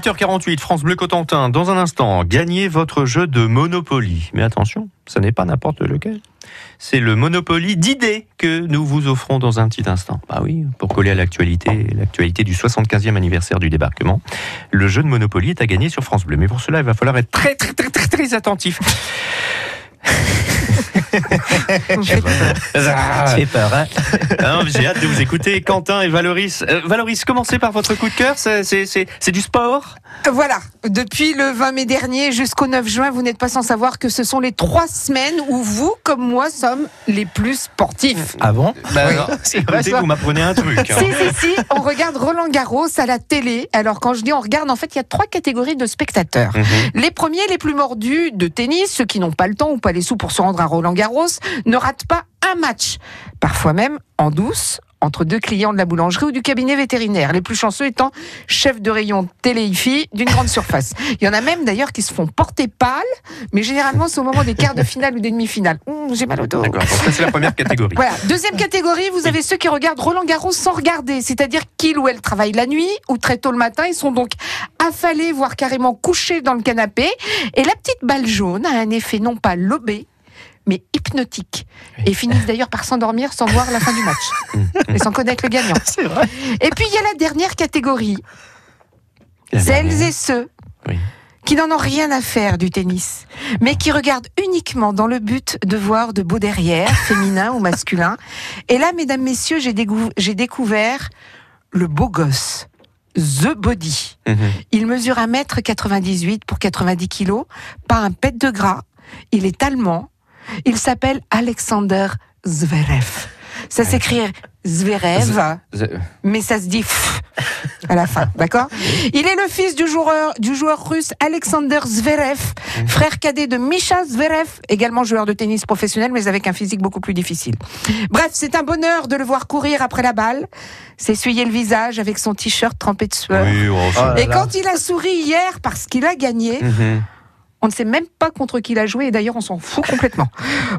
8h48, France Bleu Cotentin. Dans un instant, gagnez votre jeu de Monopoly. Mais attention, ce n'est pas n'importe lequel. C'est le Monopoly d'idées que nous vous offrons dans un petit instant. Bah oui, pour coller à l'actualité, l'actualité du 75e anniversaire du débarquement. Le jeu de Monopoly est à gagner sur France Bleu. Mais pour cela, il va falloir être très, très, très, très, très attentif. Ça fait peur, hein Ah, J'ai hâte de vous écouter, Quentin et Valoris. Euh, Valoris, commencez par votre coup de cœur. C'est- C'est c'est- c'est du sport? Voilà, depuis le 20 mai dernier jusqu'au 9 juin, vous n'êtes pas sans savoir que ce sont les trois semaines où vous, comme moi, sommes les plus sportifs. Ah bon? Bah, Oui. non, vous m'apprenez un truc. hein. Si, si, si, on regarde Roland Garros à la télé. Alors, quand je dis on regarde, en fait, il y a trois catégories de spectateurs. Mhm. Les premiers, les plus mordus de tennis, ceux qui n'ont pas le temps ou pas les sous pour se rendre à Roland Garros, ne ratent pas un match. Parfois même en douce, entre deux clients de la boulangerie ou du cabinet vétérinaire. Les plus chanceux étant chef de rayon télé IFI d'une grande surface. Il y en a même d'ailleurs qui se font porter pâle, mais généralement c'est au moment des quarts de finale ou des demi-finales. Ouh, J'ai mal au dos. D'accord, c'est la première catégorie. Voilà. Deuxième catégorie, vous avez ceux qui regardent Roland Garros sans regarder, c'est-à-dire qu'ils ou elles travaillent la nuit ou très tôt le matin, ils sont donc affalés, voire carrément couchés dans le canapé. Et la petite balle jaune a un effet non pas lobé, mais hypnotique. Et finissent d'ailleurs par s'endormir sans voir la fin du match. et sans connaître le gagnant. C'est vrai. Et puis il y a la dernière catégorie, La celles dernière. et ceux Oui. qui n'en ont rien à faire du tennis, mais qui regardent uniquement dans le but de voir de beaux derrière, féminins ou masculins. Et là, mesdames, messieurs, j'ai découvert le beau gosse. The Body. Mhm. Il mesure 1m98 pour 90 kilos, pas un pet de gras. Il est allemand. Il s'appelle Alexander Zverev. Ça s'écrit Zverev, mais ça se dit pff à la fin, d'accord? Il est le fils du joueur, du joueur russe Alexander Zverev, frère cadet de Misha Zverev, également joueur de tennis professionnel, mais avec un physique beaucoup plus difficile. Bref, c'est un bonheur de le voir courir après la balle, s'essuyer le visage avec son t-shirt trempé de sueur. Oui, oh, là Et là. quand il a souri hier parce qu'il a gagné, Mhm. On ne sait même pas contre qui il a joué et d'ailleurs on s'en fout complètement.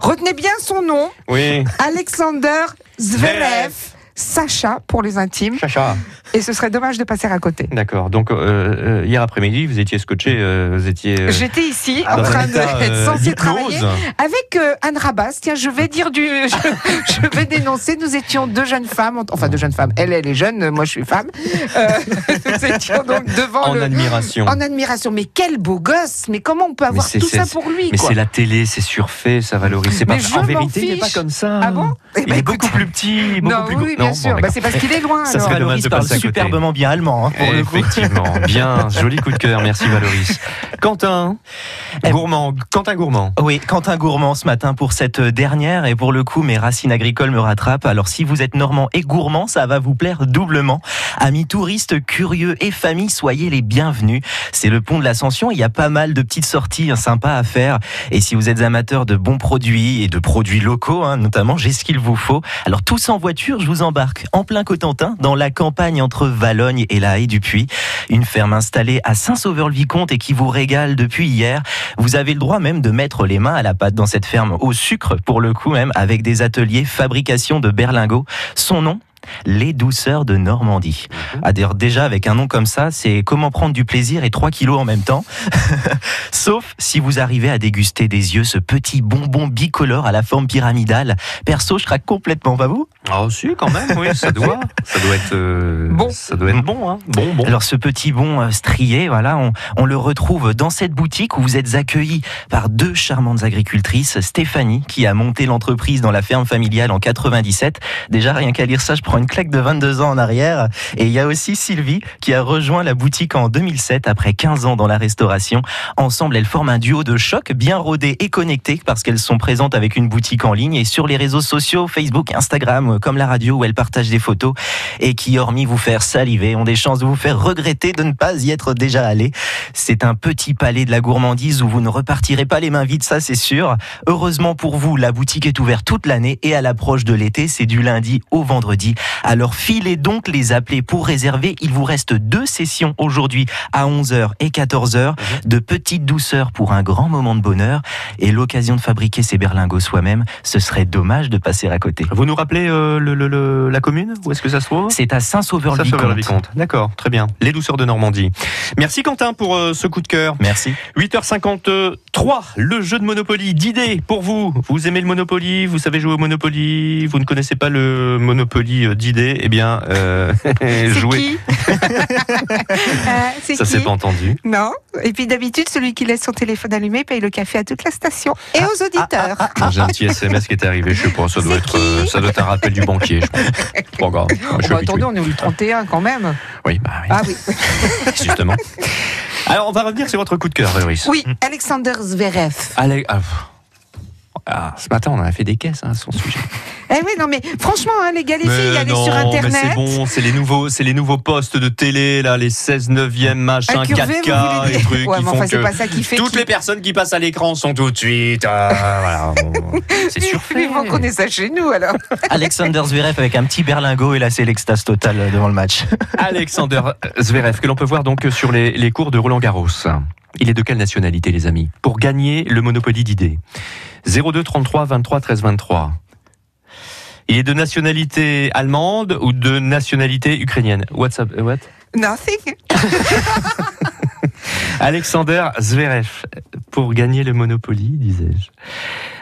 Retenez bien son nom, Oui, Alexander Zverev, Sacha pour les intimes, Chacha. et ce serait dommage de passer à côté. D'accord. Donc euh, euh, hier après-midi, vous étiez scotché, euh, vous étiez euh, J'étais ici dans en un train d'être censée d'hypnose. travailler avec Anne Rabas. Tiens, je vais dire du, je, je vais dénoncer. Nous étions deux jeunes femmes, enfin deux jeunes femmes. Elle, elle est jeune, moi je suis femme. Nous étions donc devant en le, admiration. en admiration. Mais quel beau gosse Mais comment on peut avoir tout ça pour lui Mais c'est la télé, c'est surfait, ça valorise. C'est pas Mais je en vérité, il n'est pas fiche. comme ça. Ah bon? Eh Il ben, est écoute, beaucoup plus petit, beaucoup Non, plus oui, bien sûr. bon, Bah, c'est parce qu'il est loin. Ça alors. serait dommage Valoris de parle passer à côté. superbement bien allemand, hein, pour le coup. Effectivement, bien, joli coup de cœur, merci Valoris. Quentin, Eh, gourmand, Quentin Gourmand. Oui, Quentin Gourmand ce matin pour cette dernière et pour le coup mes racines agricoles me rattrapent. Alors si vous êtes normand et gourmand, ça va vous plaire doublement. Amis touristes, curieux et familles, soyez les bienvenus. C'est le pont de l'Ascension, il y a pas mal de petites sorties hein, sympas à faire. Et si vous êtes amateur de bons produits et de produits locaux, hein, notamment, j'ai ce qu'il vous faut. Alors tous en voiture, je vous en plein Cotentin, dans la campagne entre Valogne et la Haie du Puy. Une ferme installée à Saint-Sauveur-le-Vicomte et qui vous régale depuis hier. Vous avez le droit même de mettre les mains à la pâte dans cette ferme au sucre, pour le coup même, avec des ateliers fabrication de berlingots. Son nom les douceurs de Normandie. Ah, d'ailleurs, déjà, avec un nom comme ça, c'est comment prendre du plaisir et 3 kilos en même temps. Sauf si vous arrivez à déguster des yeux ce petit bonbon bicolore à la forme pyramidale. Perso, je craque complètement, pas vous? Ah si, quand même, oui, ça doit, ça doit être euh, Bon. ça doit être bon, hein. Bon, bon. Alors ce petit bon euh, strié, voilà, on, on le retrouve dans cette boutique où vous êtes accueillis par deux charmantes agricultrices, Stéphanie qui a monté l'entreprise dans la ferme familiale en 97. Déjà rien qu'à lire ça, je prends une claque de 22 ans en arrière. Et il y a aussi Sylvie qui a rejoint la boutique en 2007 après 15 ans dans la restauration. Ensemble, elles forment un duo de choc bien rodé et connecté parce qu'elles sont présentes avec une boutique en ligne et sur les réseaux sociaux, Facebook, Instagram, comme la radio où elles partagent des photos et qui, hormis vous faire saliver, ont des chances de vous faire regretter de ne pas y être déjà allé. C'est un petit palais de la gourmandise où vous ne repartirez pas les mains vides, ça c'est sûr. Heureusement pour vous, la boutique est ouverte toute l'année et à l'approche de l'été, c'est du lundi au vendredi. Alors filez donc les appeler pour réserver. Il vous reste deux sessions aujourd'hui à 11h et 14h de petites douceurs pour un grand moment de bonheur et l'occasion de fabriquer ses berlingots soi-même. Ce serait dommage de passer à côté. Vous nous rappelez euh, le- le- le- la commune? Où est-ce que ça se trouve? C'est à Saint-Sauveur-le-Vicomte. Sauveur-le-Vicomte. D'accord, très bien. Les douceurs de Normandie. Merci Quentin pour euh, ce coup de cœur. Merci. 8h53, le jeu de Monopoly d'idées pour vous. Vous aimez le Monopoly? Vous savez jouer au Monopoly? Vous ne connaissez pas le Monopoly euh, d'idées Eh bien, euh, C'est jouez. qui Euh, C'est Ça s'est pas entendu. Non. Et puis d'habitude, celui qui laisse son téléphone allumé paye le café à toute la station et Ah, aux auditeurs. J'ai un petit SMS qui est arrivé, je sais pas, ça doit être, euh, ça doit être un rappel du banquier, je pense. Pas grave, je Oh, suis bah, attendez, on est au 31 quand même. Oui, bah oui, Ah oui. justement. Alors, on va revenir sur votre coup de cœur, Valoris. Oui, Alexander Zverev. Allez, ah. Ah, ce matin, on a fait des caisses, hein, son sujet. Eh oui, non mais franchement, hein, les gars, les filles, allez non, sur mais Internet. c'est bon, c'est les nouveaux, c'est les nouveaux postes de télé là, les 16 neuvième machin, Incurvé, 4K vous voulez et dire trucs Ouais, qui mais font enfin, c'est que pas ça qui fait toutes qui- les personnes qui passent à l'écran sont tout de suite. ah, voilà, bon, c'est surfait. Il faut qu'on ait ça chez nous alors. Alexander Zverev avec un petit berlingot et là c'est l'extase totale euh, devant le match. Alexander Zverev que l'on peut voir donc sur les, les cours de Roland Garros. Il est de quelle nationalité, les amis Pour gagner le Monopoly d'idées. 02 33 23 13 23. Il est de nationalité allemande ou de nationalité ukrainienne What's up, what Nothing. Alexander Zverev pour gagner le Monopoly, disais-je.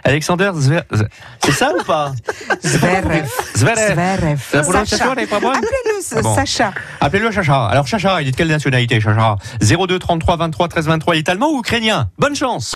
Alexander Zverev, c'est ça ou pas? Zverev. Zverev. Zverev. La prononciation n'est pas bonne? Appelez-le Ah bon. Sacha. Appelez-le Chacha. Alors Chacha, il est de quelle nationalité Chacha 02 33 23 13 23, il est allemand ou ukrainien? Bonne chance